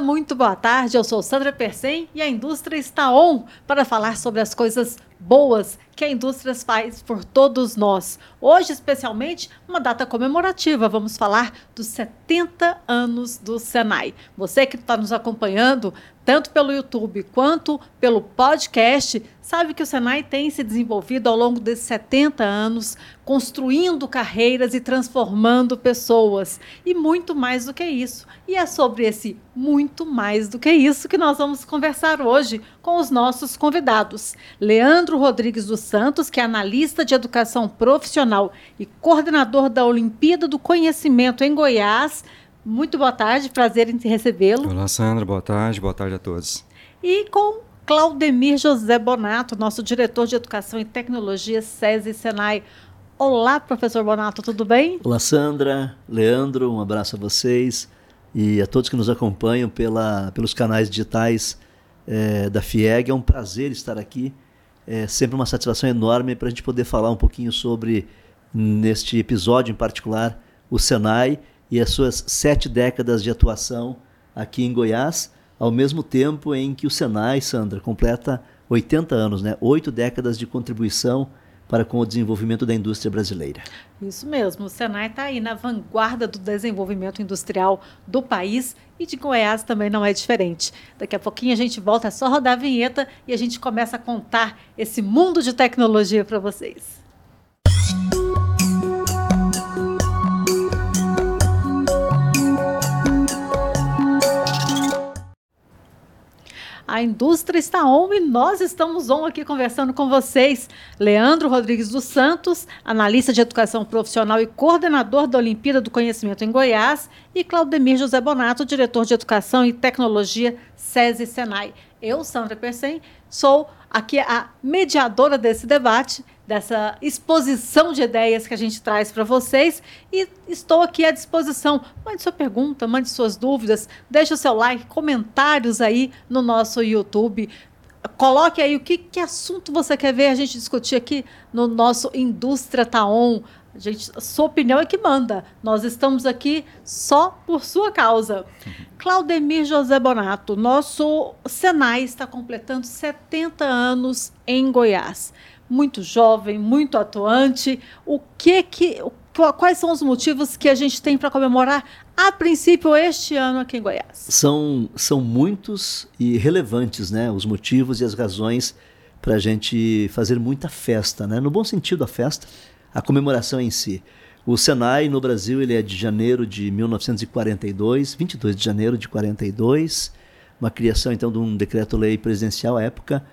Muito boa tarde. Eu sou Sandra Persen e a indústria está on para falar sobre as coisas boas que a indústria faz por todos nós. Hoje, especialmente, uma data comemorativa. Vamos falar dos 70 anos do Senai. Você que está nos acompanhando, tanto pelo YouTube quanto pelo podcast, sabe que o Senai tem se desenvolvido ao longo desses 70 anos, construindo carreiras e transformando pessoas. E muito mais do que isso. E é sobre esse muito mais do que isso que nós vamos conversar hoje com os nossos convidados. Leandro Rodrigues dos Santos, que é analista de educação profissional e coordenador da Olimpíada do Conhecimento em Goiás. Muito boa tarde, prazer em recebê-lo. Olá, Sandra, boa tarde, boa tarde a todos. E com Claudemir José Bonato, nosso diretor de Educação e Tecnologia, SESI Senai. Olá, professor Bonato, tudo bem? Olá, Sandra, Leandro, um abraço a vocês e a todos que nos acompanham pela, pelos canais digitais é, da FIEG. É um prazer estar aqui, é sempre uma satisfação enorme para a gente poder falar um pouquinho sobre, neste episódio em particular, o Senai e as suas sete décadas de atuação aqui em Goiás, ao mesmo tempo em que o Senai, Sandra, completa 80 anos, né? oito décadas de contribuição para com o desenvolvimento da indústria brasileira. Isso mesmo, o Senai está aí na vanguarda do desenvolvimento industrial do país e de Goiás também não é diferente. Daqui a pouquinho a gente volta, é só rodar a vinheta e a gente começa a contar esse mundo de tecnologia para vocês. A indústria está on e nós estamos on aqui conversando com vocês. Leandro Rodrigues dos Santos, analista de educação profissional e coordenador da Olimpíada do Conhecimento em Goiás, e Claudemir José Bonato, diretor de educação e tecnologia SESI Senai. Eu, Sandra Persen, sou aqui a mediadora desse debate dessa exposição de ideias que a gente traz para vocês e estou aqui à disposição. Mande sua pergunta, mande suas dúvidas, deixe o seu like, comentários aí no nosso YouTube. Coloque aí o que, que assunto você quer ver a gente discutir aqui no nosso Indústria Taon. A gente, sua opinião é que manda. Nós estamos aqui só por sua causa. Claudemir José Bonato, nosso Senai está completando 70 anos em Goiás muito jovem, muito atuante. O que que quais são os motivos que a gente tem para comemorar a princípio este ano aqui em Goiás? São são muitos e relevantes, né, os motivos e as razões para a gente fazer muita festa, né? No bom sentido a festa, a comemoração em si. O Senai no Brasil ele é de janeiro de 1942, 22 de janeiro de 42, uma criação então de um decreto-lei presidencial à época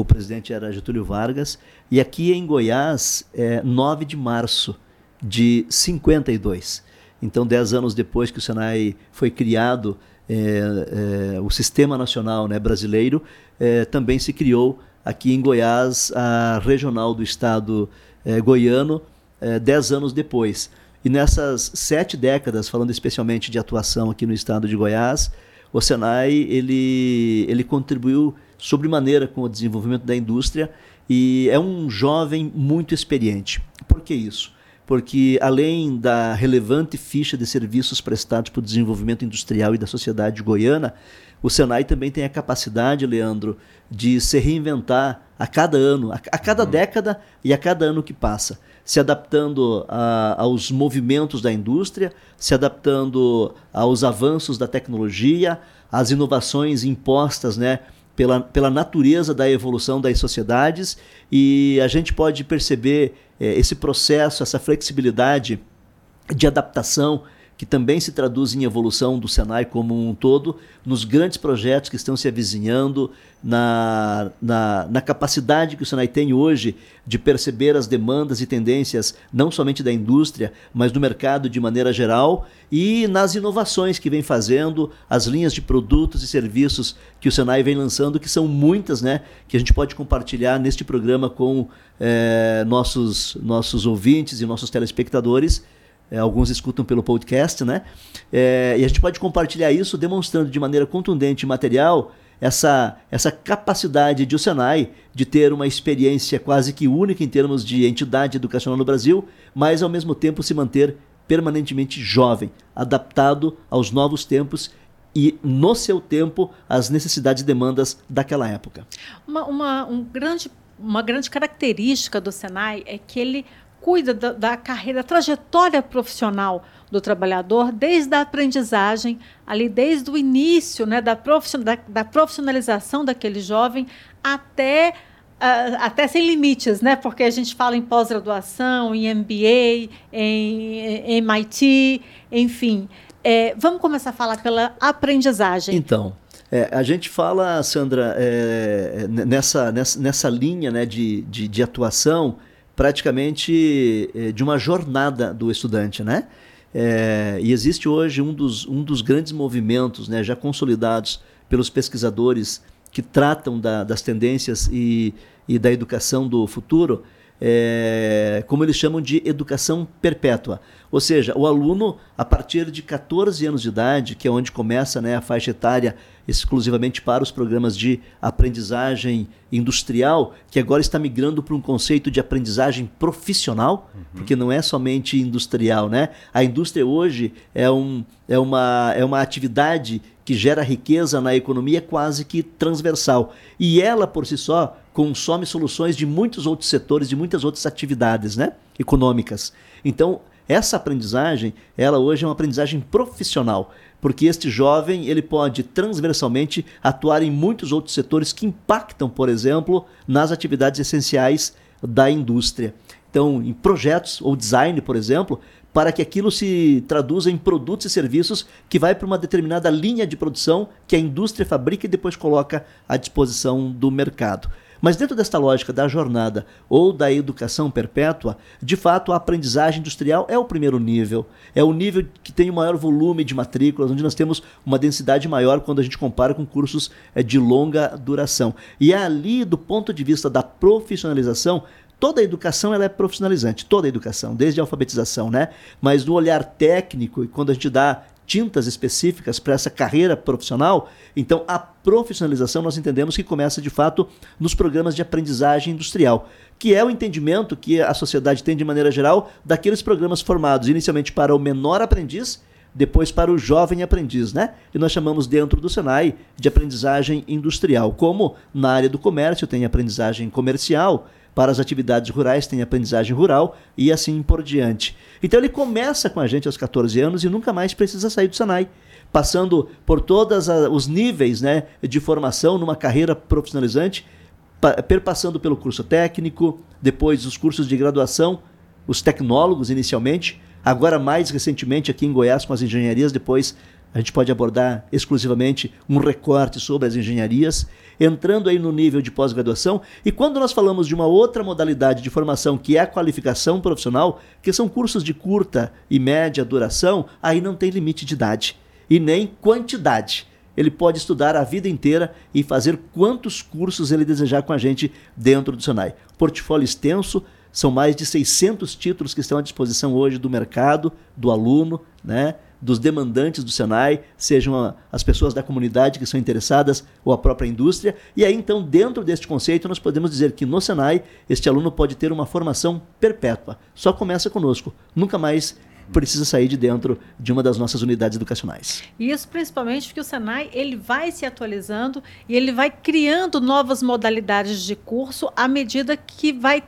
o presidente era Getúlio Vargas, e aqui em Goiás, é 9 de março de 52. Então, dez anos depois que o Senai foi criado, é, é, o Sistema Nacional né, Brasileiro é, também se criou aqui em Goiás, a regional do estado é, goiano, é, dez anos depois. E nessas sete décadas, falando especialmente de atuação aqui no estado de Goiás, o Senai ele, ele contribuiu sobremaneira com o desenvolvimento da indústria e é um jovem muito experiente. Por que isso? Porque além da relevante ficha de serviços prestados para o desenvolvimento industrial e da sociedade goiana, o Senai também tem a capacidade, Leandro, de se reinventar a cada ano, a, a cada uhum. década e a cada ano que passa, se adaptando a, aos movimentos da indústria, se adaptando aos avanços da tecnologia, às inovações impostas, né? Pela, pela natureza da evolução das sociedades e a gente pode perceber é, esse processo, essa flexibilidade de adaptação que também se traduz em evolução do Senai como um todo, nos grandes projetos que estão se avizinhando, na, na, na, capacidade que o Senai tem hoje de perceber as demandas e tendências, não somente da indústria, mas do mercado de maneira geral, e nas inovações que vem fazendo, as linhas de produtos e serviços que o Senai vem lançando, que são muitas, né, que a gente pode compartilhar neste programa com é, nossos, nossos ouvintes e nossos telespectadores é, alguns escutam pelo podcast, né? É, e a gente pode compartilhar isso demonstrando de maneira contundente e material essa, essa capacidade de o Senai de ter uma experiência quase que única em termos de entidade educacional no Brasil, mas ao mesmo tempo se manter permanentemente jovem, adaptado aos novos tempos e, no seu tempo, as necessidades e demandas daquela época. Uma, uma, um grande, uma grande característica do Senai é que ele cuida da, da carreira, da trajetória profissional do trabalhador, desde a aprendizagem, ali desde o início né, da, profission, da, da profissionalização daquele jovem até Uh, até sem limites, né? Porque a gente fala em pós-graduação, em MBA, em, em MIT, enfim. É, vamos começar a falar pela aprendizagem. Então, é, a gente fala, Sandra, é, nessa, nessa, nessa linha né, de, de, de atuação, praticamente é, de uma jornada do estudante, né? É, e existe hoje um dos, um dos grandes movimentos né, já consolidados pelos pesquisadores que tratam da, das tendências e, e da educação do futuro, é, como eles chamam de educação perpétua. Ou seja, o aluno, a partir de 14 anos de idade, que é onde começa né, a faixa etária exclusivamente para os programas de aprendizagem industrial, que agora está migrando para um conceito de aprendizagem profissional, uhum. porque não é somente industrial. Né? A indústria hoje é, um, é, uma, é uma atividade que gera riqueza na economia quase que transversal. E ela, por si só, consome soluções de muitos outros setores, de muitas outras atividades né, econômicas. Então, essa aprendizagem, ela hoje é uma aprendizagem profissional, porque este jovem ele pode transversalmente atuar em muitos outros setores que impactam, por exemplo, nas atividades essenciais da indústria. Então, em projetos ou design, por exemplo, para que aquilo se traduza em produtos e serviços que vai para uma determinada linha de produção que a indústria fabrica e depois coloca à disposição do mercado. Mas dentro desta lógica da jornada ou da educação perpétua, de fato a aprendizagem industrial é o primeiro nível. É o nível que tem o maior volume de matrículas, onde nós temos uma densidade maior quando a gente compara com cursos eh, de longa duração. E é ali, do ponto de vista da profissionalização, toda a educação ela é profissionalizante, toda a educação, desde a alfabetização, né? Mas no olhar técnico, e quando a gente dá tintas específicas para essa carreira profissional, então a profissionalização nós entendemos que começa de fato nos programas de aprendizagem industrial, que é o entendimento que a sociedade tem de maneira geral daqueles programas formados inicialmente para o menor aprendiz, depois para o jovem aprendiz, né? E nós chamamos dentro do Senai de aprendizagem industrial, como na área do comércio tem aprendizagem comercial, para as atividades rurais tem aprendizagem rural e assim por diante. Então ele começa com a gente aos 14 anos e nunca mais precisa sair do Senai, passando por todos os níveis né, de formação numa carreira profissionalizante, perpassando pelo curso técnico, depois os cursos de graduação, os tecnólogos inicialmente, agora mais recentemente aqui em Goiás com as engenharias, depois a gente pode abordar exclusivamente um recorte sobre as engenharias, entrando aí no nível de pós-graduação. E quando nós falamos de uma outra modalidade de formação, que é a qualificação profissional, que são cursos de curta e média duração, aí não tem limite de idade e nem quantidade. Ele pode estudar a vida inteira e fazer quantos cursos ele desejar com a gente dentro do Senai. Portfólio extenso, são mais de 600 títulos que estão à disposição hoje do mercado, do aluno, né? Dos demandantes do Senai, sejam as pessoas da comunidade que são interessadas ou a própria indústria. E aí, então, dentro deste conceito, nós podemos dizer que no Senai, este aluno pode ter uma formação perpétua. Só começa conosco, nunca mais precisa sair de dentro de uma das nossas unidades educacionais. Isso principalmente porque o Senai ele vai se atualizando e ele vai criando novas modalidades de curso à medida que vai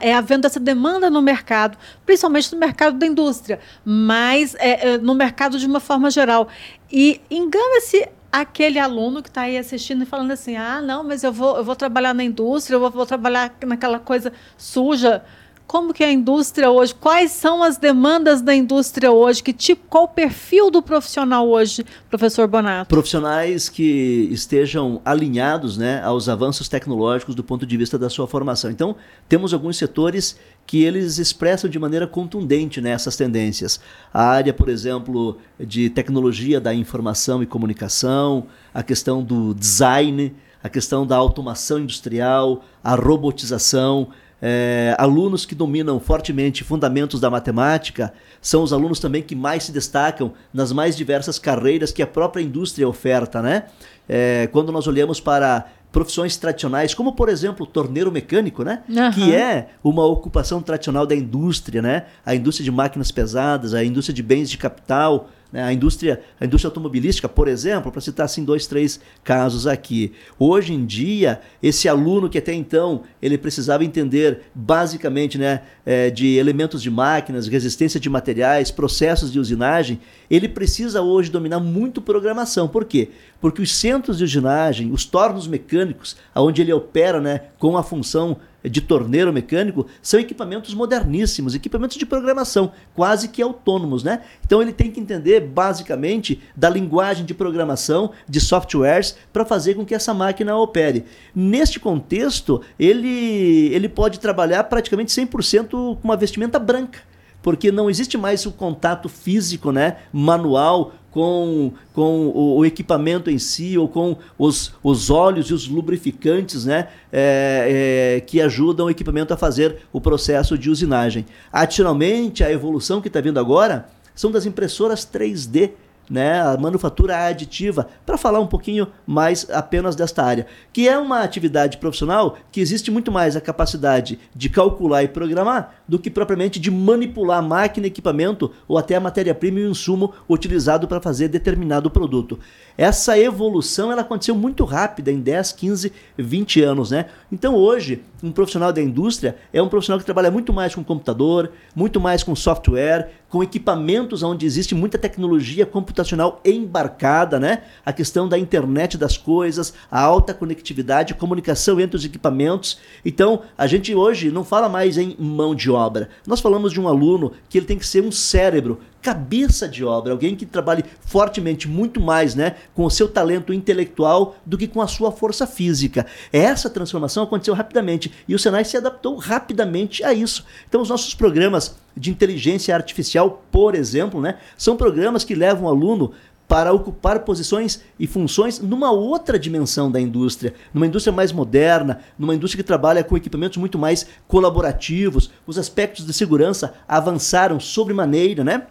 é havendo essa demanda no mercado, principalmente no mercado da indústria, mas é, é, no mercado de uma forma geral. E engana-se aquele aluno que está aí assistindo e falando assim: ah, não, mas eu vou, eu vou trabalhar na indústria, eu vou, vou trabalhar naquela coisa suja como que é a indústria hoje, quais são as demandas da indústria hoje, que tipo, qual o perfil do profissional hoje, professor Bonato? Profissionais que estejam alinhados né, aos avanços tecnológicos do ponto de vista da sua formação. Então, temos alguns setores que eles expressam de maneira contundente né, essas tendências. A área, por exemplo, de tecnologia da informação e comunicação, a questão do design, a questão da automação industrial, a robotização, é, alunos que dominam fortemente fundamentos da matemática são os alunos também que mais se destacam nas mais diversas carreiras que a própria indústria oferta, né? É, quando nós olhamos para profissões tradicionais, como por exemplo o torneiro mecânico, né? Uhum. Que é uma ocupação tradicional da indústria, né? A indústria de máquinas pesadas, a indústria de bens de capital? A, indústria, a indústria automobilística, por exemplo, para citar assim dois, três casos aqui. Hoje em dia, esse aluno que até então ele precisava entender basicamente né, é, de elementos de máquinas, resistência de materiais, processos de usinagem, ele precisa hoje dominar muito programação. Por quê? Porque os centros de usinagem, os tornos mecânicos, onde ele opera né, com a função de torneiro mecânico são equipamentos moderníssimos, equipamentos de programação, quase que autônomos, né? Então ele tem que entender basicamente da linguagem de programação, de softwares, para fazer com que essa máquina opere. Neste contexto, ele, ele pode trabalhar praticamente 100% com uma vestimenta branca porque não existe mais o contato físico, né, manual com, com o, o, equipamento em si ou com os, os óleos e os lubrificantes né, é, é, que ajudam o equipamento a fazer o processo de usinagem. Adicionalmente, a evolução que está vindo agora são das impressoras 3D né, a manufatura aditiva, para falar um pouquinho mais apenas desta área, que é uma atividade profissional que existe muito mais a capacidade de calcular e programar do que propriamente de manipular máquina, equipamento ou até a matéria-prima e o insumo utilizado para fazer determinado produto. Essa evolução ela aconteceu muito rápida em 10, 15, 20 anos, né? Então hoje, um profissional da indústria é um profissional que trabalha muito mais com computador, muito mais com software, com equipamentos onde existe muita tecnologia computacional embarcada, né? A questão da internet das coisas, a alta conectividade, comunicação entre os equipamentos. Então, a gente hoje não fala mais em mão de obra. Nós falamos de um aluno que ele tem que ser um cérebro cabeça de obra, alguém que trabalhe fortemente muito mais, né, com o seu talento intelectual do que com a sua força física. Essa transformação aconteceu rapidamente e o Senai se adaptou rapidamente a isso. Então os nossos programas de inteligência artificial, por exemplo, né, são programas que levam o aluno para ocupar posições e funções numa outra dimensão da indústria, numa indústria mais moderna, numa indústria que trabalha com equipamentos muito mais colaborativos. Os aspectos de segurança avançaram sobremaneira, né?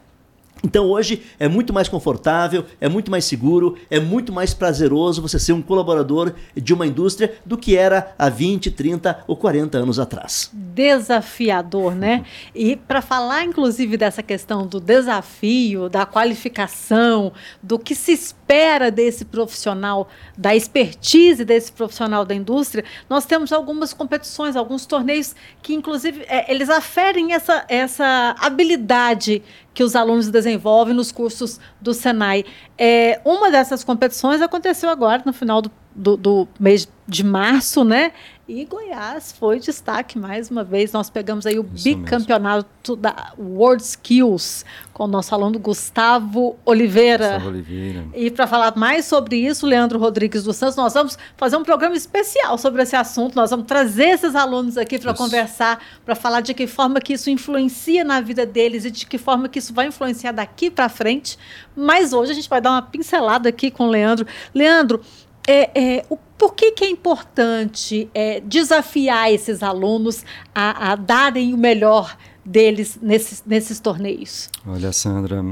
Então hoje é muito mais confortável, é muito mais seguro, é muito mais prazeroso você ser um colaborador de uma indústria do que era há 20, 30 ou 40 anos atrás. Desafiador, né? Uhum. E para falar inclusive dessa questão do desafio, da qualificação, do que se espera desse profissional, da expertise desse profissional da indústria, nós temos algumas competições, alguns torneios que inclusive é, eles aferem essa, essa habilidade que os alunos desenvolvem nos cursos do Senai. É, uma dessas competições aconteceu agora, no final do, do, do mês de março, né? E Goiás foi destaque mais uma vez. Nós pegamos aí o Isso bicampeonato mesmo. da World Skills com o nosso aluno Gustavo Oliveira. Gustavo Oliveira. E para falar mais sobre isso, Leandro Rodrigues dos Santos, nós vamos fazer um programa especial sobre esse assunto. Nós vamos trazer esses alunos aqui para conversar, para falar de que forma que isso influencia na vida deles e de que forma que isso vai influenciar daqui para frente. Mas hoje a gente vai dar uma pincelada aqui com o Leandro. Leandro, é, é, o, por que, que é importante é, desafiar esses alunos a, a, darem o melhor deles nesses, nesses torneios? Olha, Sandra,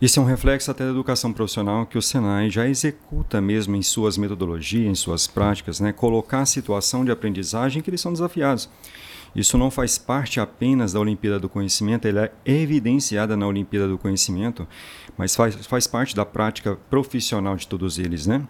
isso é um reflexo até da educação profissional que o Senai já executa mesmo em suas metodologias, em suas práticas, né? colocar a situação de aprendizagem que eles são desafiados. Isso não faz parte apenas da Olimpíada do Conhecimento, ela é evidenciada na Olimpíada do Conhecimento, mas faz, faz parte da prática profissional de todos eles, né?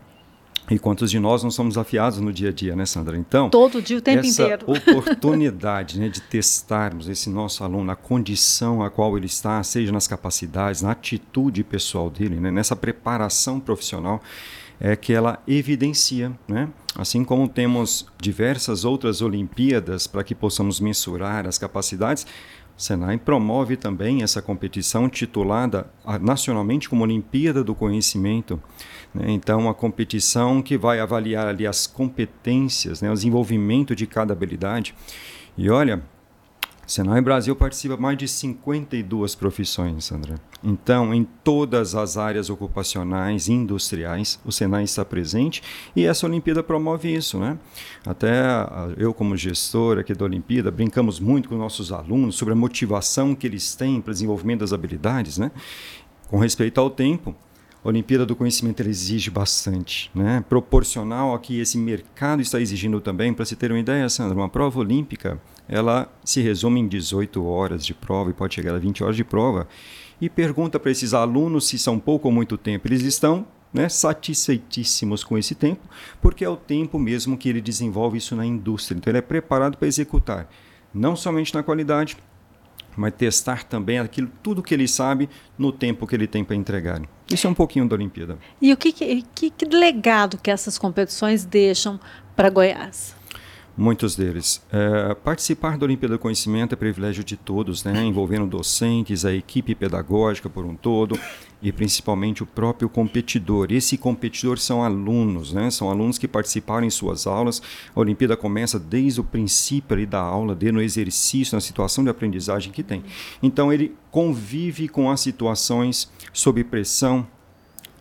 E quantos de nós não somos afiados no dia a dia, né, Sandra? Então, todo dia, o tempo essa inteiro. oportunidade né, de testarmos esse nosso aluno, na condição a qual ele está, seja nas capacidades, na atitude pessoal dele, né, nessa preparação profissional, é que ela evidencia, né? Assim como temos diversas outras Olimpíadas para que possamos mensurar as capacidades, Senai promove também essa competição titulada ah, nacionalmente como Olimpíada do Conhecimento. Né? Então, uma competição que vai avaliar ali as competências, né? o desenvolvimento de cada habilidade. E olha, Senai Brasil participa mais de 52 profissões, Sandra. Então, em todas as áreas ocupacionais e industriais, o Senai está presente e essa Olimpíada promove isso, né? Até eu, como gestor aqui da Olimpíada, brincamos muito com nossos alunos sobre a motivação que eles têm para o desenvolvimento das habilidades, né? Com respeito ao tempo, a Olimpíada do Conhecimento exige bastante, né? proporcional ao que esse mercado está exigindo também. Para se ter uma ideia, Sandra, uma prova olímpica ela se resume em 18 horas de prova e pode chegar a 20 horas de prova. e pergunta para esses alunos se são pouco ou muito tempo. Eles estão né, satisfeitíssimos com esse tempo, porque é o tempo mesmo que ele desenvolve isso na indústria. Então ele é preparado para executar, não somente na qualidade, mas testar também aquilo, tudo que ele sabe no tempo que ele tem para entregar. Isso é um pouquinho da Olimpíada. E o que, que, que legado que essas competições deixam para Goiás? Muitos deles. É, participar da Olimpíada do Conhecimento é privilégio de todos, né? envolvendo docentes, a equipe pedagógica por um todo e principalmente o próprio competidor. Esse competidor são alunos, né? são alunos que participaram em suas aulas. A Olimpíada começa desde o princípio da aula, dele no exercício, na situação de aprendizagem que tem. Então ele convive com as situações sob pressão,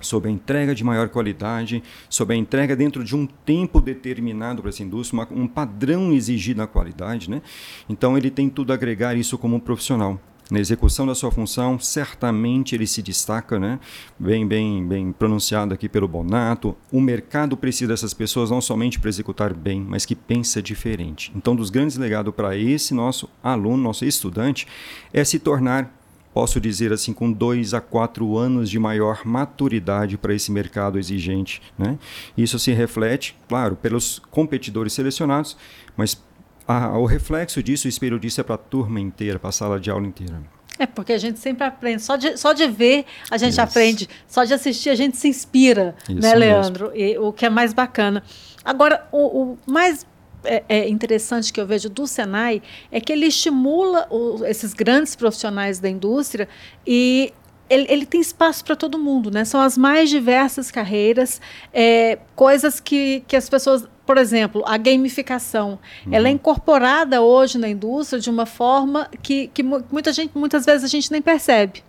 sobre a entrega de maior qualidade, sobre a entrega dentro de um tempo determinado para essa indústria, uma, um padrão exigido na qualidade. Né? Então, ele tem tudo a agregar isso como um profissional. Na execução da sua função, certamente ele se destaca, né? bem, bem, bem pronunciado aqui pelo Bonato. O mercado precisa dessas pessoas não somente para executar bem, mas que pensa diferente. Então, dos grandes legados para esse nosso aluno, nosso estudante, é se tornar posso dizer assim, com dois a quatro anos de maior maturidade para esse mercado exigente. Né? Isso se reflete, claro, pelos competidores selecionados, mas a, o reflexo disso, o espelho disso é para a turma inteira, para a sala de aula inteira. É, porque a gente sempre aprende. Só de, só de ver a gente Isso. aprende. Só de assistir a gente se inspira, Isso né, Leandro? E, o que é mais bacana. Agora, o, o mais é, é, interessante que eu vejo do Senai é que ele estimula o, esses grandes profissionais da indústria e ele, ele tem espaço para todo mundo, né? São as mais diversas carreiras, é, coisas que, que as pessoas, por exemplo, a gamificação, uhum. ela é incorporada hoje na indústria de uma forma que, que muita gente, muitas vezes a gente nem percebe.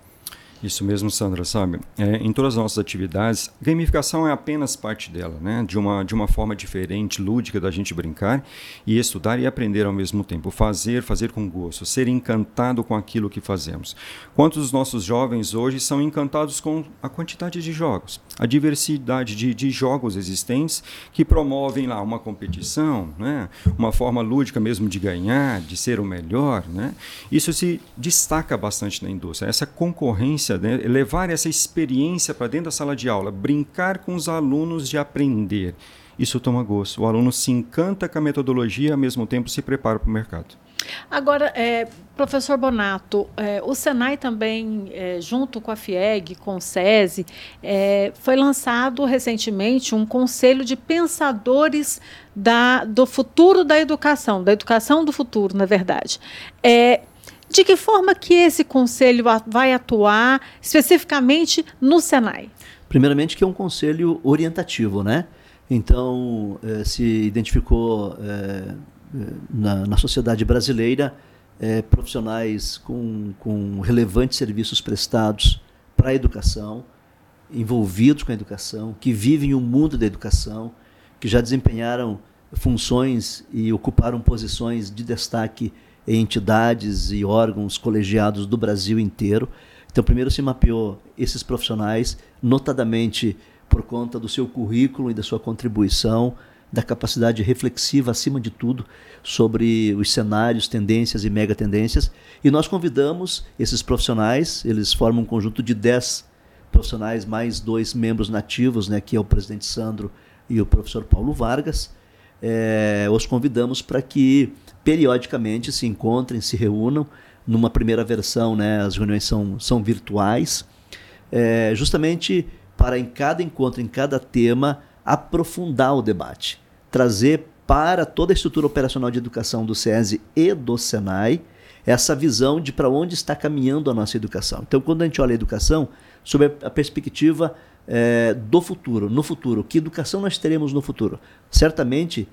Isso mesmo, Sandra, sabe? É, em todas as nossas atividades, gamificação é apenas parte dela, né? De uma, de uma forma diferente, lúdica da gente brincar e estudar e aprender ao mesmo tempo. Fazer, fazer com gosto, ser encantado com aquilo que fazemos. Quantos dos nossos jovens hoje são encantados com a quantidade de jogos, a diversidade de, de jogos existentes que promovem lá uma competição, né? Uma forma lúdica mesmo de ganhar, de ser o melhor, né? Isso se destaca bastante na indústria. Essa concorrência né? levar essa experiência para dentro da sala de aula, brincar com os alunos de aprender. Isso toma gosto. O aluno se encanta com a metodologia e, ao mesmo tempo, se prepara para o mercado. Agora, é, professor Bonato, é, o Senai também, é, junto com a FIEG, com o SESI, é, foi lançado recentemente um conselho de pensadores da, do futuro da educação, da educação do futuro, na verdade. De que forma que esse conselho vai atuar especificamente no Senai? Primeiramente que é um conselho orientativo, né? Então, eh, se identificou eh, na, na, sociedade brasileira eh, profissionais com, com relevantes serviços prestados para a educação, envolvidos com a educação, que vivem o mundo da educação, que já desempenharam funções e ocuparam posições de destaque entidades e órgãos colegiados do Brasil inteiro. Então, primeiro se mapeou esses profissionais, notadamente por conta do seu currículo e da sua contribuição, da capacidade reflexiva, acima de tudo, sobre os cenários, tendências e megatendências. E nós convidamos esses profissionais, eles formam um conjunto de 10 profissionais, mais dois membros nativos, né, que é o presidente Sandro e o professor Paulo Vargas. É, os convidamos para que periodicamente se encontrem, se reúnam. Numa primeira versão, né, as reuniões são, são virtuais, é, justamente para em cada encontro, em cada tema, aprofundar o debate, trazer para toda a estrutura operacional de educação do SESI e do SENAI essa visão de para onde está caminhando a nossa educação. Então, quando a gente olha a educação, sob a perspectiva é, do futuro, no futuro, que educação nós teremos no futuro? Certamente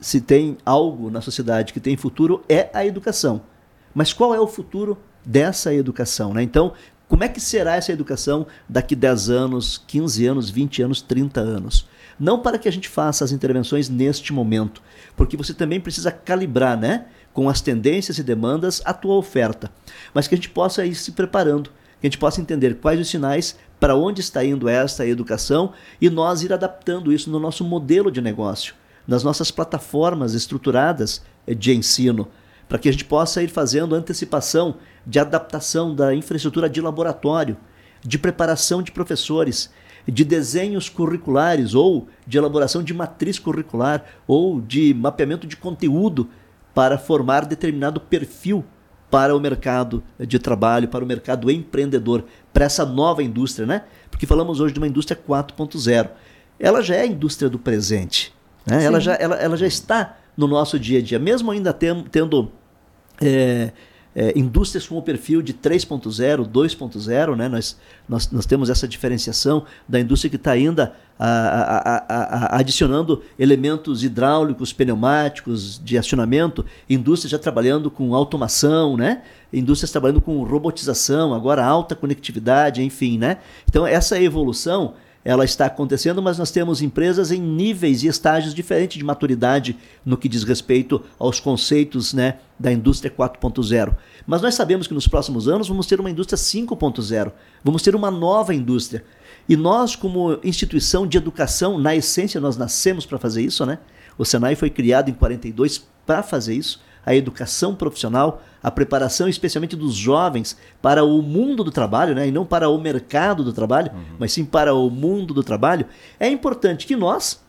se tem algo na sociedade que tem futuro, é a educação. Mas qual é o futuro dessa educação? Né? Então, como é que será essa educação daqui 10 anos, 15 anos, 20 anos, 30 anos? Não para que a gente faça as intervenções neste momento, porque você também precisa calibrar né, com as tendências e demandas a tua oferta, mas que a gente possa ir se preparando, que a gente possa entender quais os sinais para onde está indo esta educação e nós ir adaptando isso no nosso modelo de negócio nas nossas plataformas estruturadas de ensino, para que a gente possa ir fazendo antecipação de adaptação da infraestrutura de laboratório, de preparação de professores, de desenhos curriculares ou de elaboração de matriz curricular ou de mapeamento de conteúdo para formar determinado perfil para o mercado de trabalho, para o mercado empreendedor, para essa nova indústria, né? Porque falamos hoje de uma indústria 4.0. Ela já é a indústria do presente. Né? Ela, já, ela, ela já está no nosso dia a dia, mesmo ainda tem, tendo é, é, indústrias com o perfil de 3.0, 2.0, né? nós, nós, nós temos essa diferenciação da indústria que está ainda a, a, a, adicionando elementos hidráulicos, pneumáticos, de acionamento, indústrias já trabalhando com automação, né? indústrias trabalhando com robotização, agora alta conectividade, enfim. Né? Então, essa evolução ela está acontecendo, mas nós temos empresas em níveis e estágios diferentes de maturidade no que diz respeito aos conceitos né, da indústria 4.0. Mas nós sabemos que nos próximos anos vamos ter uma indústria 5.0, vamos ter uma nova indústria. E nós, como instituição de educação, na essência, nós nascemos para fazer isso, né? O Senai foi criado em 42 para fazer isso a educação profissional, a preparação especialmente dos jovens para o mundo do trabalho, né? e não para o mercado do trabalho, uhum. mas sim para o mundo do trabalho, é importante que nós,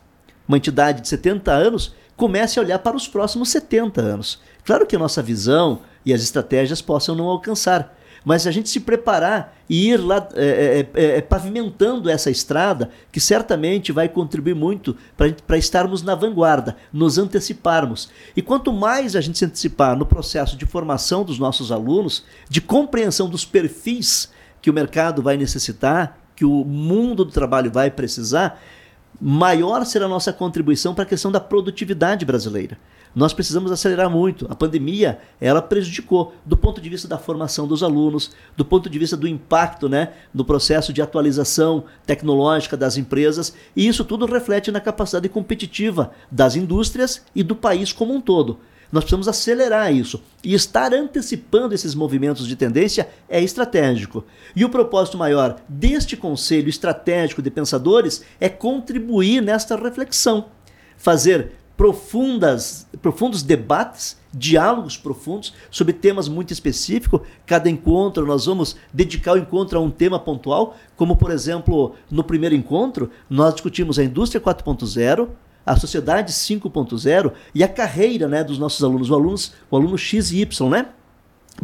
uma entidade de 70 anos, comece a olhar para os próximos 70 anos. Claro que a nossa visão e as estratégias possam não alcançar, mas a gente se preparar e ir lá é, é, é, é pavimentando essa estrada, que certamente vai contribuir muito para estarmos na vanguarda, nos anteciparmos. E quanto mais a gente se antecipar no processo de formação dos nossos alunos, de compreensão dos perfis que o mercado vai necessitar, que o mundo do trabalho vai precisar, maior será a nossa contribuição para a questão da produtividade brasileira. Nós precisamos acelerar muito. A pandemia, ela prejudicou do ponto de vista da formação dos alunos, do ponto de vista do impacto, né, no processo de atualização tecnológica das empresas, e isso tudo reflete na capacidade competitiva das indústrias e do país como um todo. Nós precisamos acelerar isso. E estar antecipando esses movimentos de tendência é estratégico. E o propósito maior deste conselho estratégico de pensadores é contribuir nesta reflexão. Fazer profundas, profundos debates, diálogos profundos sobre temas muito específicos. Cada encontro nós vamos dedicar o encontro a um tema pontual, como por exemplo, no primeiro encontro, nós discutimos a indústria 4.0, a sociedade 5.0 e a carreira né, dos nossos alunos, o, alunos, o aluno X e Y, né?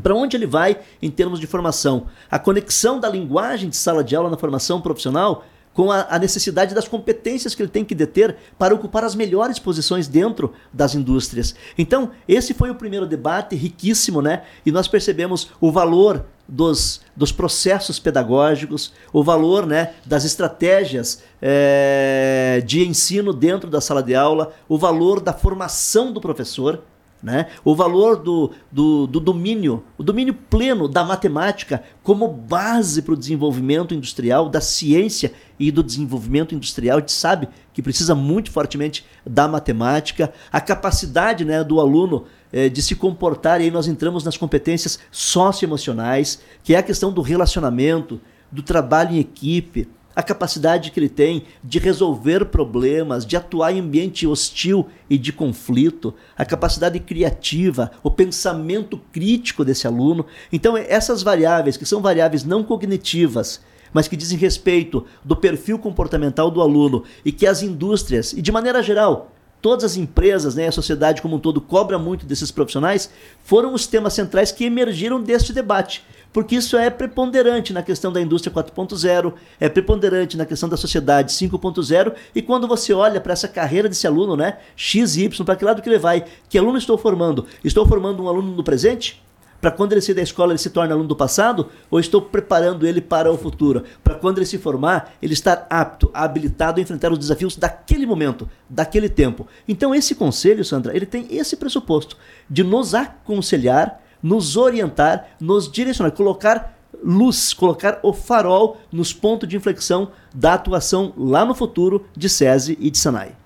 Para onde ele vai em termos de formação? A conexão da linguagem de sala de aula na formação profissional com a, a, necessidade das competências que ele tem que deter para ocupar as melhores posições dentro das indústrias. Então, esse foi o primeiro debate, riquíssimo, né? E nós percebemos o valor dos, dos processos pedagógicos, o valor né, das estratégias é, de ensino dentro da sala de aula, o valor da formação do professor. Né? O valor do, do, do, domínio, o domínio pleno da matemática como base para o desenvolvimento industrial, da ciência e do desenvolvimento industrial. A gente sabe que precisa muito fortemente da matemática, a capacidade né, do aluno eh, de se comportar, e aí nós entramos nas competências socioemocionais, que é a questão do relacionamento, do trabalho em equipe, a capacidade que ele tem de resolver problemas, de atuar em ambiente hostil e de conflito, a capacidade criativa, o pensamento crítico desse aluno. Então, essas variáveis, que são variáveis não cognitivas, mas que dizem respeito do perfil comportamental do aluno e que as indústrias, e de maneira geral, todas as empresas, né, a sociedade como um todo cobra muito desses profissionais, foram os temas centrais que emergiram deste debate porque isso é preponderante na questão da indústria 4.0, é preponderante na questão da sociedade 5.0, e quando você olha para essa carreira desse aluno, né, XY, para que lado que ele vai? Que aluno estou formando? Estou formando um aluno no presente? Para quando ele sair da escola ele se torne aluno do passado? Ou estou preparando ele para o futuro? Para quando ele se formar, ele estar apto, habilitado a enfrentar os desafios daquele momento, daquele tempo. Então esse conselho, Sandra, ele tem esse pressuposto de nos aconselhar nos orientar, nos direcionar, colocar luz, colocar o farol nos pontos de inflexão da atuação lá no futuro de SESI e de SANAI.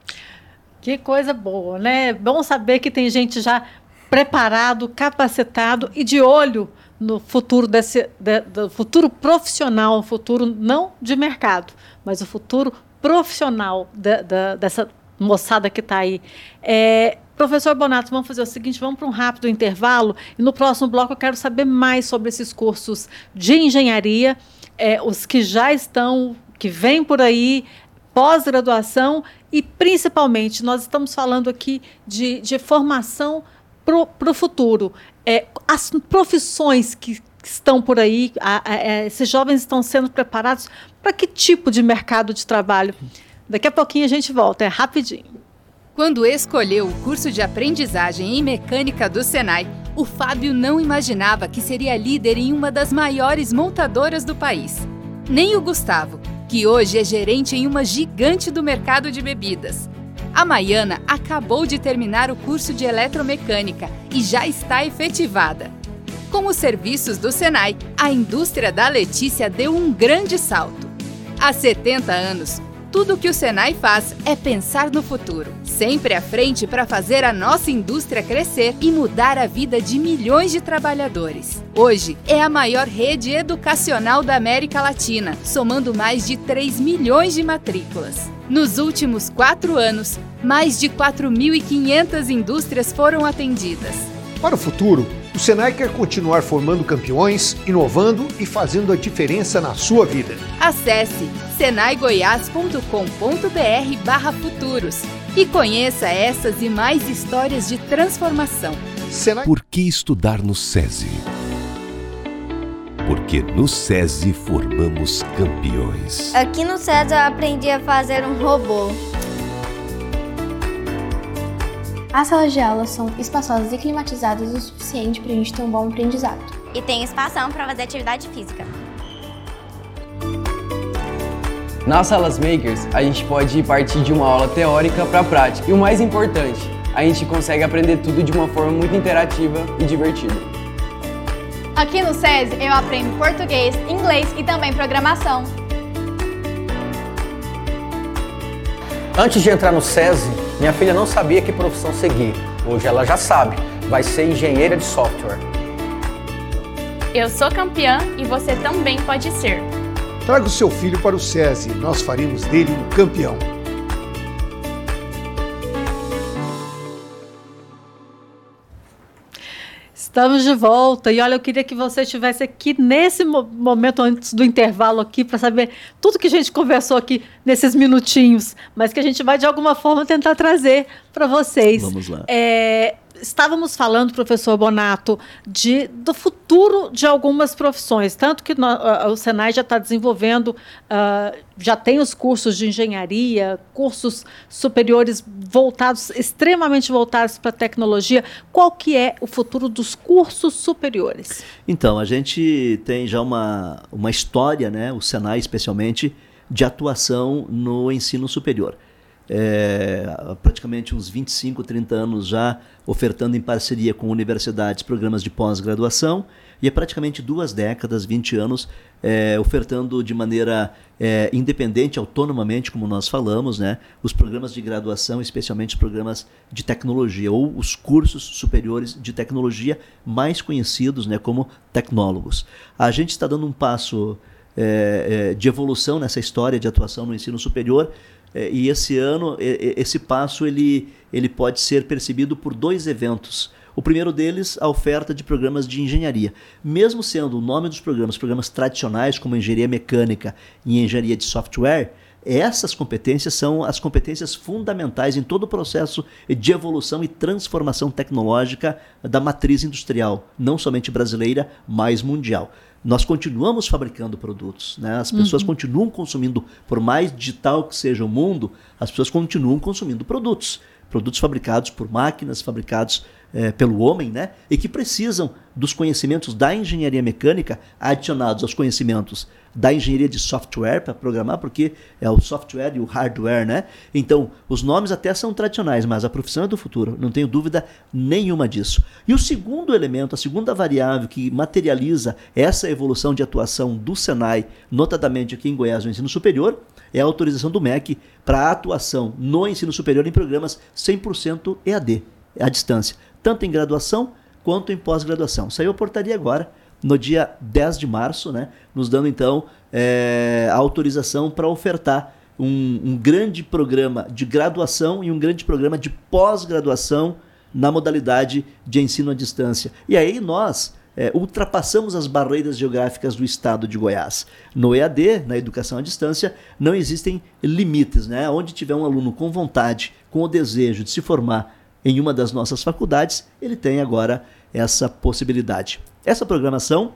Que coisa boa, né? Bom saber que tem gente já preparado, capacitado e de olho no futuro desse de, do futuro profissional, futuro não de mercado, mas o futuro profissional de, de, dessa moçada que está aí. É, Professor Bonato, vamos fazer o seguinte: vamos para um rápido intervalo e no próximo bloco eu quero saber mais sobre esses cursos de engenharia, é, os que já estão, que vêm por aí, pós-graduação e principalmente nós estamos falando aqui de, de formação para o futuro. É, as profissões que, estão por aí, a, a, é, esses jovens estão sendo preparados para que tipo de mercado de trabalho? Daqui a pouquinho a gente volta, é rapidinho. Quando escolheu o curso de aprendizagem em mecânica do Senai, o Fábio não imaginava que seria líder em uma das maiores montadoras do país. Nem o Gustavo, que hoje é gerente em uma gigante do mercado de bebidas. A Maiana acabou de terminar o curso de eletromecânica e já está efetivada. Com os serviços do Senai, a indústria da Letícia deu um grande salto. Há 70 anos, tudo que o Senai faz é pensar no futuro, sempre à frente para fazer a nossa indústria crescer e mudar a vida de milhões de trabalhadores. Hoje é a maior rede educacional da América Latina, somando mais de 3 milhões de matrículas. Nos últimos quatro anos, mais de 4.500 indústrias foram atendidas. Para o futuro, o Senai quer continuar formando campeões, inovando e fazendo a diferença na sua vida. Acesse senaigoiás.com.br barra futuros e conheça essas e mais histórias de transformação. Senai... Por que estudar no SESI? Porque no SESI formamos campeões. Aqui no SESI eu aprendi a fazer um robô. As salas de aula são espaçosas e climatizadas o suficiente para a gente ter um bom aprendizado. E tem espaço para fazer atividade física. Nas salas makers, a gente pode partir de uma aula teórica para a prática. E o mais importante, a gente consegue aprender tudo de uma forma muito interativa e divertida. Aqui no SESI eu aprendo português, inglês e também programação. Antes de entrar no SESI, minha filha não sabia que profissão seguir. Hoje ela já sabe, vai ser engenheira de software. Eu sou campeã e você também pode ser. Traga o seu filho para o SESI, nós faremos dele um campeão. Estamos de volta e olha, eu queria que você estivesse aqui nesse momento antes do intervalo aqui para saber tudo que a gente conversou aqui nesses minutinhos, mas que a gente vai de alguma forma tentar trazer para vocês. Vamos lá. É, estávamos falando, professor Bonato, de, do futuro de algumas profissões, tanto que no, uh, o Senai já está desenvolvendo, uh, já tem os cursos de engenharia, cursos superiores voltados, extremamente voltados para a tecnologia. Qual que é o futuro dos cursos superiores? Então, a gente tem já uma, uma história, né, o Senai especialmente, de atuação no ensino superior é, praticamente uns 25, 30 anos já ofertando em parceria com universidades programas de pós-graduação e é praticamente duas décadas, 20 anos, é, ofertando de maneira é, independente, autonomamente, como nós falamos, né, os programas de graduação, especialmente os programas de tecnologia ou os cursos superiores de tecnologia mais conhecidos né, como tecnólogos. A gente está dando um passo é, é, de evolução nessa história de atuação no ensino superior, e esse ano, esse passo ele, ele pode ser percebido por dois eventos. O primeiro deles, a oferta de programas de engenharia. Mesmo sendo o nome dos programas programas tradicionais, como engenharia mecânica e engenharia de software, essas competências são as competências fundamentais em todo o processo de evolução e transformação tecnológica da matriz industrial, não somente brasileira, mas mundial nós continuamos fabricando produtos, né? As pessoas uhum. continuam consumindo, por mais digital que seja o mundo, as pessoas continuam consumindo produtos, produtos fabricados por máquinas, fabricados é, pelo homem, né? E que precisam dos conhecimentos da engenharia mecânica adicionados aos conhecimentos da engenharia de software para programar, porque é o software e o hardware, né? Então, os nomes até são tradicionais, mas a profissão é do futuro, não tenho dúvida nenhuma disso. E o segundo elemento, a segunda variável que materializa essa evolução de atuação do Senai, notadamente aqui em Goiás no ensino superior, é a autorização do MEC para atuação no ensino superior em programas 100% EAD, à distância, tanto em graduação quanto em pós-graduação. Saiu a portaria agora, no dia 10 de março, né, nos dando então é, a autorização para ofertar um, um, grande programa de graduação e um grande programa de pós-graduação na modalidade de ensino à distância. E aí nós é, ultrapassamos as barreiras geográficas do estado de Goiás. No EAD, na educação à distância, não existem limites. Né? Onde tiver um aluno com vontade, com o desejo de se formar em uma das nossas faculdades, ele tem agora essa possibilidade. Essa programação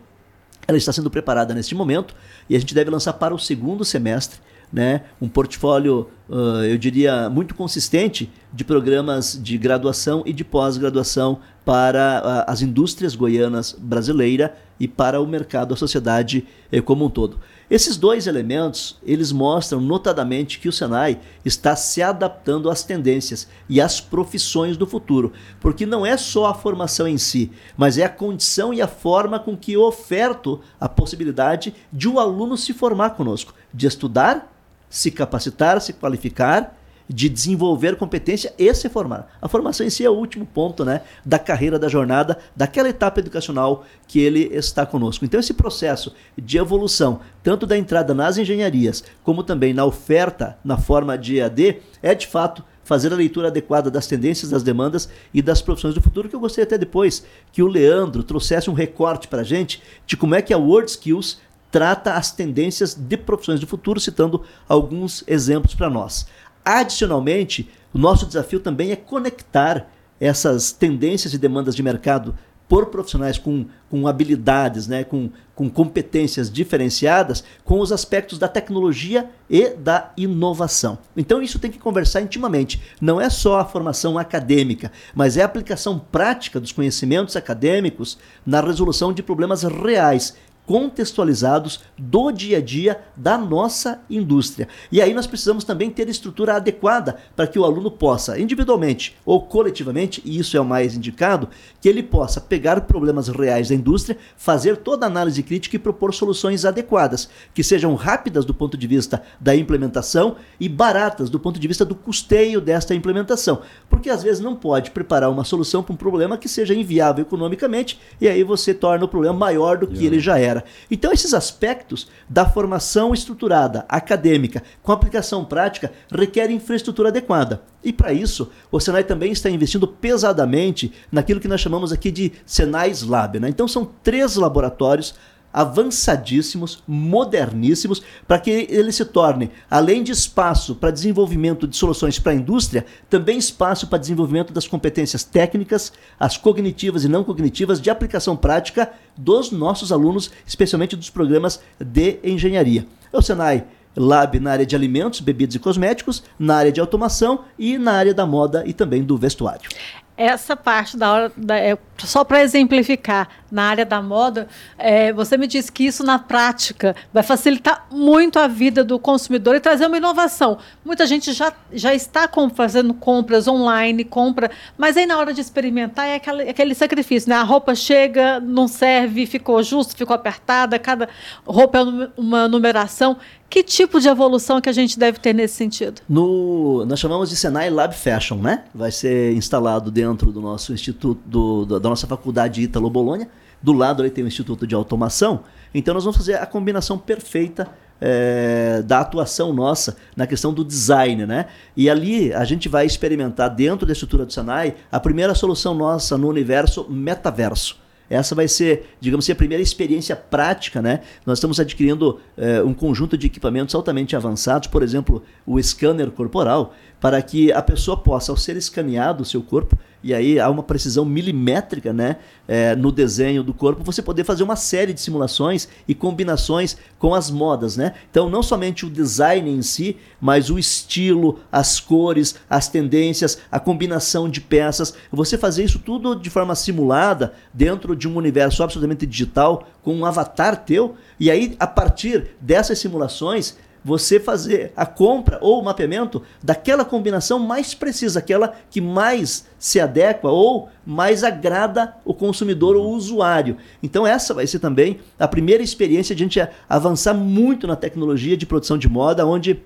ela está sendo preparada neste momento e a gente deve lançar para o segundo semestre né, um portfólio, uh, eu diria, muito consistente de programas de graduação e de pós-graduação para uh, as indústrias goianas brasileira e para o mercado, a sociedade eh, como um todo. Esses dois elementos, eles mostram notadamente que o Senai está se adaptando às tendências e às profissões do futuro, porque não é só a formação em si, mas é a condição e a forma com que eu oferto a possibilidade de o um aluno se formar conosco, de estudar, se capacitar, se qualificar de desenvolver competência e se formar. A formação em si é o último ponto né, da carreira, da jornada, daquela etapa educacional que ele está conosco. Então, esse processo de evolução, tanto da entrada nas engenharias, como também na oferta na forma de EAD, é de fato fazer a leitura adequada das tendências, das demandas e das profissões do futuro, que eu gostaria até depois que o Leandro trouxesse um recorte para a gente de como é que a Word Skills trata as tendências de profissões do futuro, citando alguns exemplos para nós. Adicionalmente, o nosso desafio também é conectar essas tendências e demandas de mercado por profissionais com, com habilidades, né, com, com competências diferenciadas, com os aspectos da tecnologia e da inovação. Então isso tem que conversar intimamente. Não é só a formação acadêmica, mas é a aplicação prática dos conhecimentos acadêmicos na resolução de problemas reais contextualizados do dia a dia da nossa indústria. E aí nós precisamos também ter estrutura adequada para que o aluno possa, individualmente ou coletivamente, e isso é o mais indicado, que ele possa pegar problemas reais da indústria, fazer toda a análise crítica e propor soluções adequadas, que sejam rápidas do ponto de vista da implementação e baratas do ponto de vista do custeio desta implementação. Porque às vezes não pode preparar uma solução para um problema que seja inviável economicamente e aí você torna o problema maior do que yeah. ele já era. Então, esses aspectos da formação estruturada, acadêmica, com aplicação prática, requerem infraestrutura adequada. E para isso, o Senai também está investindo pesadamente naquilo que nós chamamos aqui de Senai Lab. Né? Então, são três laboratórios avançadíssimos, moderníssimos, para que ele se torne, além de espaço para desenvolvimento de soluções para a indústria, também espaço para desenvolvimento das competências técnicas, as cognitivas e não cognitivas de aplicação prática dos nossos alunos, especialmente dos programas de engenharia. É o Senai Lab na área de alimentos, bebidas e cosméticos, na área de automação e na área da moda e também do vestuário essa parte da hora, da, é, só para exemplificar, na área da moda, é, você me disse que isso na prática vai facilitar muito a vida do consumidor e trazer uma inovação. Muita gente já, já está com, fazendo compras online, compra, mas aí na hora de experimentar é aquele, aquele sacrifício, né? A roupa chega, não serve, ficou justo, ficou apertada, cada roupa é uma numeração. Que tipo de evolução que a gente deve ter nesse sentido? No, nós chamamos de Senai Lab Fashion, né? Vai ser instalado dentro do nosso instituto, do, da nossa faculdade Ítalo Bolonha. Do lado ali tem o Instituto de Automação. Então nós vamos fazer a combinação perfeita é, da atuação nossa na questão do design, né? E ali a gente vai experimentar dentro da estrutura do Senai a primeira solução nossa no universo metaverso. Essa vai ser, digamos assim, a primeira experiência prática, né? Nós estamos adquirindo é, um conjunto de equipamentos altamente avançados, por exemplo, o scanner corporal, para que a pessoa possa, ao ser escaneado o seu corpo, e aí há uma precisão milimétrica né, é, no desenho do corpo, você poder fazer uma série de simulações e combinações com as modas. Né? Então, não somente o design em si, mas o estilo, as cores, as tendências, a combinação de peças. Você fazer isso tudo de forma simulada, dentro de um universo absolutamente digital, com um avatar teu, e aí, a partir dessas simulações, você fazer a compra ou o mapeamento daquela combinação mais precisa, aquela que mais se adequa ou mais agrada o consumidor ou o usuário. Então essa vai ser também a primeira experiência de a gente avançar muito na tecnologia de produção de moda, onde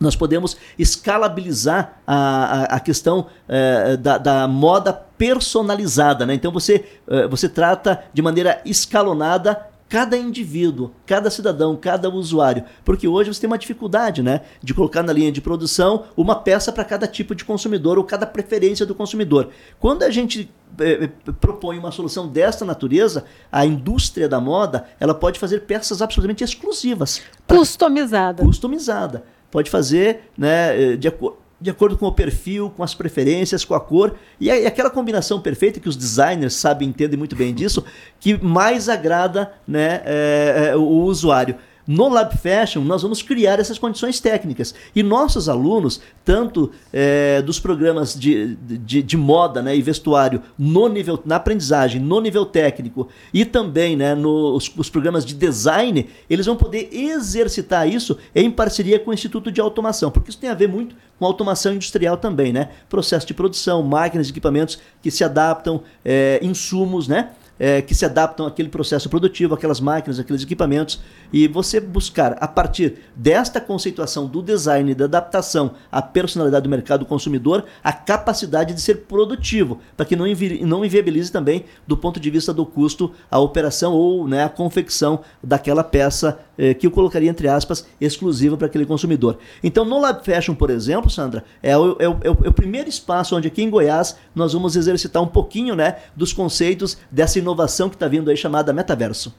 nós podemos escalabilizar a, a, a questão é, da, da, moda personalizada. Né? Então você, é, você trata de maneira escalonada cada indivíduo, cada cidadão, cada usuário. Porque hoje você tem uma dificuldade né, de colocar na linha de produção uma peça para cada tipo de consumidor ou cada preferência do consumidor. Quando a gente é, propõe uma solução desta natureza, a indústria da moda ela pode fazer peças absolutamente exclusivas. Customizada. Customizada. Pode fazer né, de acordo de acordo com o perfil, com as preferências, com a cor. E é aquela combinação perfeita que os designers sabem, entendem muito bem disso, que mais agrada né, é, é, o usuário. No Lab Fashion, nós vamos criar essas condições técnicas. E nossos alunos, tanto é, dos programas de, de, de, moda né, e vestuário no nível, na aprendizagem, no nível técnico, e também né, nos os programas de design, eles vão poder exercitar isso em parceria com o Instituto de Automação, porque isso tem a ver muito com automação industrial também, né? Processo de produção, máquinas equipamentos que se adaptam, é, insumos, né? É, que se adaptam àquele processo produtivo, aquelas máquinas, aqueles equipamentos, e você buscar, a partir desta conceituação do design, da adaptação à personalidade do mercado consumidor, a capacidade de ser produtivo, para que não, invi não inviabilize também, do ponto de vista do custo, a operação ou né, a confecção daquela peça eh, que eu colocaria, entre aspas, exclusiva para aquele consumidor. Então, no Lab Fashion, por exemplo, Sandra, é o, é, o, é o primeiro espaço onde aqui em Goiás nós vamos exercitar um pouquinho né, dos conceitos dessa inovação inovação que está vindo aí chamada metaverso.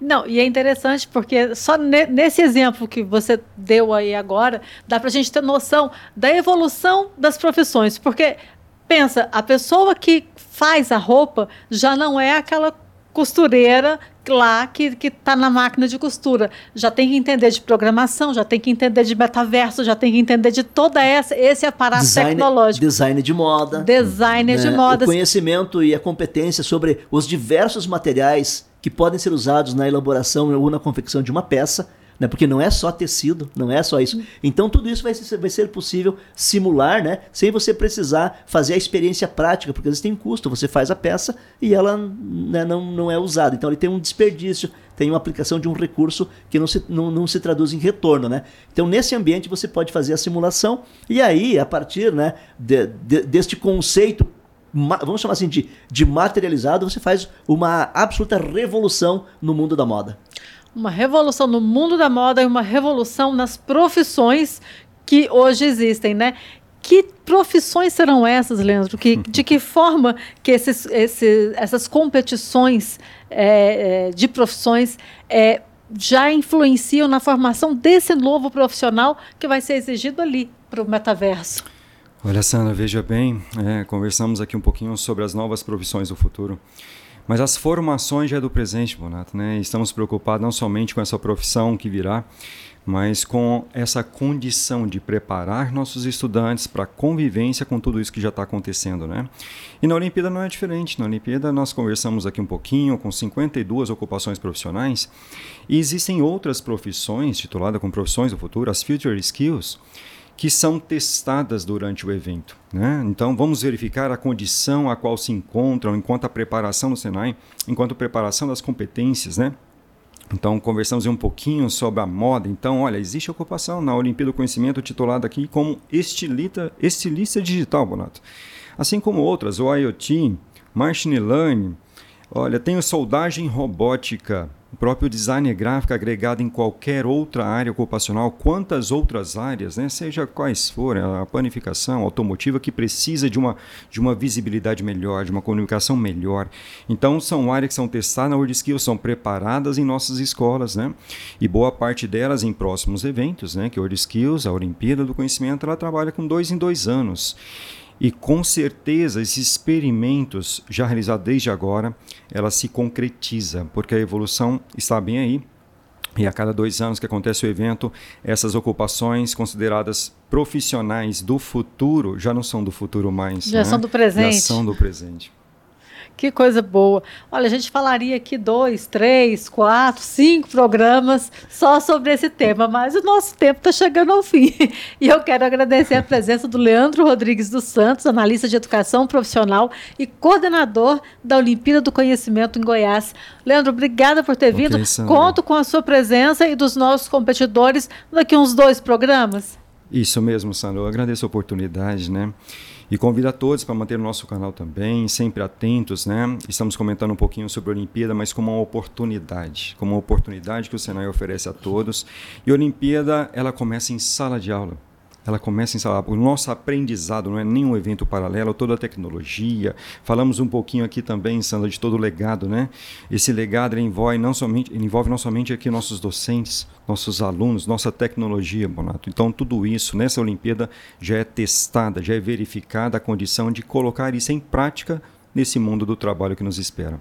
Não, e é interessante porque só ne nesse exemplo que você deu aí agora, dá para a gente ter noção da evolução das profissões. Porque, pensa, a pessoa que faz a roupa já não é aquela costureira lá que está na máquina de costura. Já tem que entender de programação, já tem que entender de metaverso, já tem que entender de toda essa esse aparato design, tecnológico. Design de moda. Designer né? de moda. O conhecimento e a competência sobre os diversos materiais que podem ser usados na elaboração ou na confecção de uma peça né? Porque não é só tecido, não é só isso. Então tudo isso vai ser, vai ser possível simular, né? Sem você precisar fazer a experiência prática, porque às vezes tem custo. Você faz a peça e ela né, não, não é usada. Então ele tem um desperdício, tem uma aplicação de um recurso que não se, não, não se traduz em retorno, né? Então nesse ambiente você pode fazer a simulação e aí a partir, né, de, de, deste conceito vamos chamar assim de, de materializado, você faz uma absoluta revolução no mundo da moda uma revolução no mundo da moda e uma revolução nas profissões que hoje existem, né? Que profissões serão essas, Leandro? Que, de que forma que esses, esses, essas competições é, é, de profissões é, já influenciam na formação desse novo profissional que vai ser exigido ali para o metaverso? Olha, Sandra, veja bem, é, conversamos aqui um pouquinho sobre as novas profissões do futuro. Mas as formações já é do presente, Bonato, né? Estamos preocupados não somente com essa profissão que virá, mas com essa condição de preparar nossos estudantes para a convivência com tudo isso que já está acontecendo, né? E na Olimpíada não é diferente. Na Olimpíada nós conversamos aqui um pouquinho com 52 ocupações profissionais e existem outras profissões tituladas como profissões do futuro, as Future Skills, que são testadas durante o evento. Né? Então, vamos verificar a condição a qual se encontram enquanto a preparação do Senai, enquanto a preparação das competências. Né? Então, conversamos um pouquinho sobre a moda. Então, olha, existe ocupação na Olimpíada do Conhecimento titulada aqui como estilita, estilista digital, Bonato. Assim como outras, o IoT, Machine Learning, olha, tem soldagem robótica, o próprio design gráfico agregado em qualquer outra área ocupacional, quantas outras áreas, né, seja quais forem, a planificação automotiva que precisa de uma, de uma visibilidade melhor, de uma comunicação melhor. Então, são áreas que são testadas na WorldSkills, são preparadas em nossas escolas, né? E boa parte delas em próximos eventos, né? Que a WorldSkills, a Olimpíada do Conhecimento, ela trabalha com dois em dois anos. E com certeza esses experimentos já realizados desde agora, ela se concretiza, porque a evolução está bem aí. E a cada dois anos que acontece o evento, essas ocupações consideradas profissionais do futuro já não são do futuro mais. Já né? são do presente. Já são do presente. Que coisa boa. Olha, a gente falaria aqui dois, três, quatro, cinco programas só sobre esse tema, mas o nosso tempo está chegando ao fim. E eu quero agradecer a presença do Leandro Rodrigues dos Santos, analista de educação profissional e coordenador da Olimpíada do Conhecimento em Goiás. Leandro, obrigada por ter vindo. Conto com a sua presença e dos nossos competidores daqui uns dois programas. Isso mesmo, Sandro. Eu agradeço a oportunidade, né? E convido a todos para manter o nosso canal também, sempre atentos, né? Estamos comentando um pouquinho sobre a Olimpíada, mas como uma oportunidade, como uma oportunidade que o Senai oferece a todos. E a Olimpíada, ela começa em sala de aula ela começa em sala. O nosso aprendizado não é nenhum evento paralelo, toda a tecnologia. Falamos um pouquinho aqui também, Sandra, de todo o legado, né? Esse legado envolve não somente, envolve não somente aqui nossos docentes, nossos alunos, nossa tecnologia, Bonato. Então, tudo isso nessa Olimpíada já é testada, já é verificada a condição de colocar isso em prática nesse mundo do trabalho que nos espera.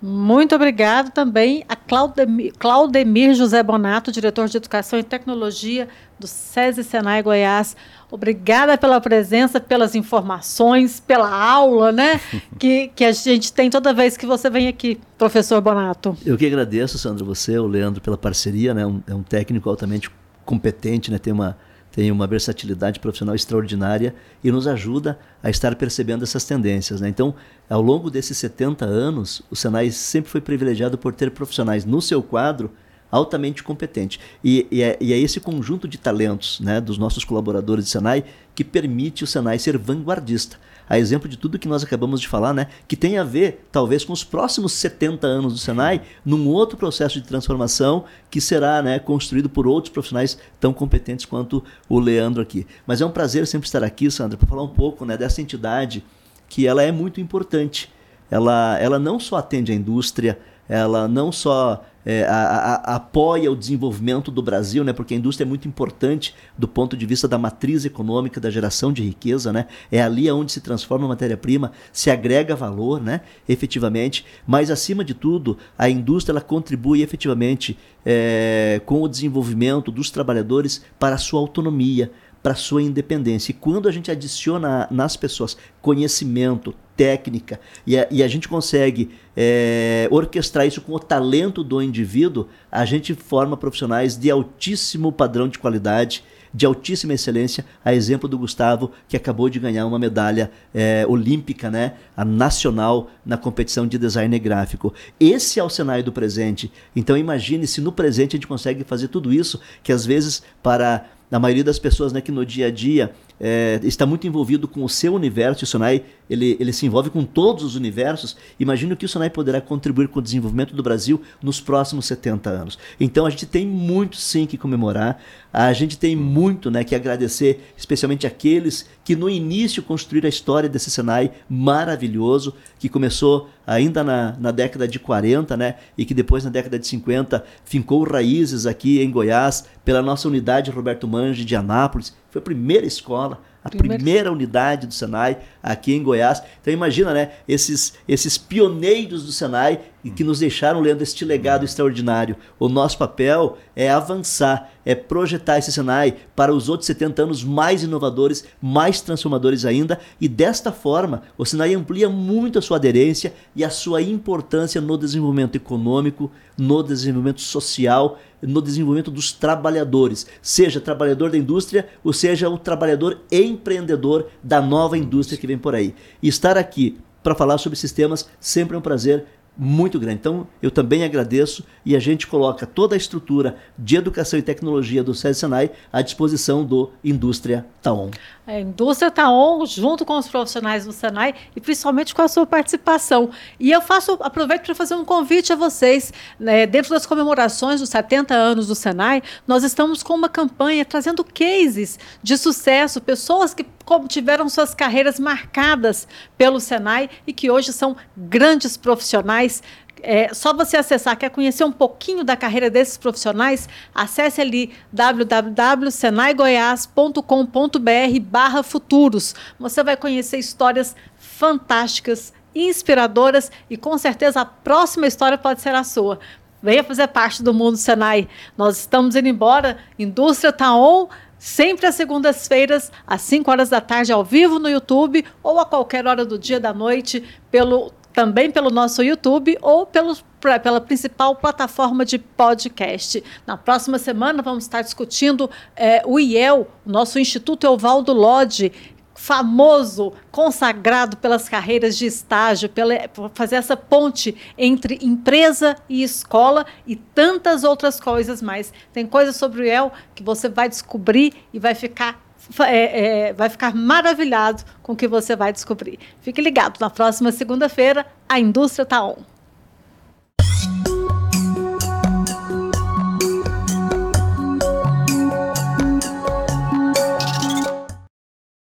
Muito obrigado também a Claudemir, Claudemir José Bonato, diretor de Educação e Tecnologia do SESI Senai Goiás. Obrigada pela presença, pelas informações, pela aula, né? que, que a gente tem toda vez que você vem aqui, professor Bonato. Eu que agradeço, Sandro, você, o Leandro, pela parceria, né? Um, é um técnico altamente competente, né? Tem uma tem uma versatilidade profissional extraordinária e nos ajuda a estar percebendo essas tendências. Né? Então, ao longo desses 70 anos, o Senai sempre foi privilegiado por ter profissionais no seu quadro altamente competente. E, e, é, e, é, esse conjunto de talentos né, dos nossos colaboradores do Senai que permite o Senai ser vanguardista a exemplo de tudo que nós acabamos de falar, né, que tem a ver, talvez, com os próximos 70 anos do Senai, num outro processo de transformação que será né, construído por outros profissionais tão competentes quanto o Leandro aqui. Mas é um prazer sempre estar aqui, Sandra, para falar um pouco né, dessa entidade que ela é muito importante. Ela, ela não só atende a indústria, ela não só é, a, a, apoia o desenvolvimento do Brasil, né, porque a indústria é muito importante do ponto de vista da matriz econômica, da geração de riqueza, né, é ali onde se transforma a matéria-prima, se agrega valor, né, efetivamente, mas acima de tudo, a indústria ela contribui efetivamente é, com o desenvolvimento dos trabalhadores para a sua autonomia, para sua independência. E quando a gente adiciona nas pessoas conhecimento, técnica, e a, e a gente consegue é, orquestrar isso com o talento do indivíduo, a gente forma profissionais de altíssimo padrão de qualidade, de altíssima excelência, a exemplo do Gustavo, que acabou de ganhar uma medalha é, olímpica, né, a nacional, na competição de design gráfico. Esse é o cenário do presente. Então imagine se no presente a gente consegue fazer tudo isso, que às vezes para a maioria das pessoas né, que no dia a dia é, está muito envolvido com o seu universo, o Sonai ele, ele se envolve com todos os universos, imagino que o Sonai poderá contribuir com o desenvolvimento do Brasil nos próximos 70 anos. Então a gente tem muito sim que comemorar, a gente tem muito né, que agradecer, especialmente aqueles que no início construíram a história desse Senai maravilhoso, que começou ainda na, na década de 40, né, e que depois na década de 50 fincou raízes aqui em Goiás, pela nossa unidade Roberto Mange de Anápolis, foi a primeira escola, a primeira, primeira unidade do Senai aqui em Goiás. Então imagina, né, esses, esses pioneiros do Senai que nos deixaram lendo este legado extraordinário. O nosso papel é avançar, é projetar esse Senai para os outros 70 anos mais inovadores, mais transformadores ainda, e desta forma o Senai amplia muito a sua aderência e a sua importância no desenvolvimento econômico, no desenvolvimento social, no desenvolvimento dos trabalhadores, seja trabalhador da indústria ou seja o trabalhador empreendedor da nova indústria que vem por aí. E estar aqui para falar sobre sistemas sempre é um prazer muito grande. Então, eu também agradeço e a gente coloca toda a estrutura de educação e tecnologia do SESI Senai à disposição do Indústria Taon. A Indústria Taon, junto com os profissionais do Senai e principalmente com a sua participação. E eu faço, aproveito para fazer um convite a vocês. Né, dentro das comemorações dos 70 anos do Senai, nós estamos com uma campanha trazendo cases de sucesso, pessoas que tiveram suas carreiras marcadas pelo Senai e que hoje são grandes profissionais. É, só você acessar, quer conhecer um pouquinho da carreira desses profissionais? Acesse ali www.senaigoias.com.br barra futuros. Você vai conhecer histórias fantásticas, inspiradoras e com certeza a próxima história pode ser a sua. Venha fazer parte do mundo Senai. Nós estamos indo embora. Indústria está on sempre às segundas-feiras, às 5 horas da tarde, ao vivo no YouTube, ou a qualquer hora do dia da noite, pelo, também pelo nosso YouTube ou pelo, pela principal plataforma de podcast. Na próxima semana vamos estar discutindo é, o IEL, nosso Instituto Evaldo Lodge, famoso, consagrado pelas carreiras de estágio, pela, por fazer essa ponte entre empresa e escola e tantas outras coisas mais. Tem coisas sobre o IEL que você vai descobrir e vai ficar é, é, vai ficar maravilhado com o que você vai descobrir. Fique ligado, na próxima segunda-feira, a indústria está on.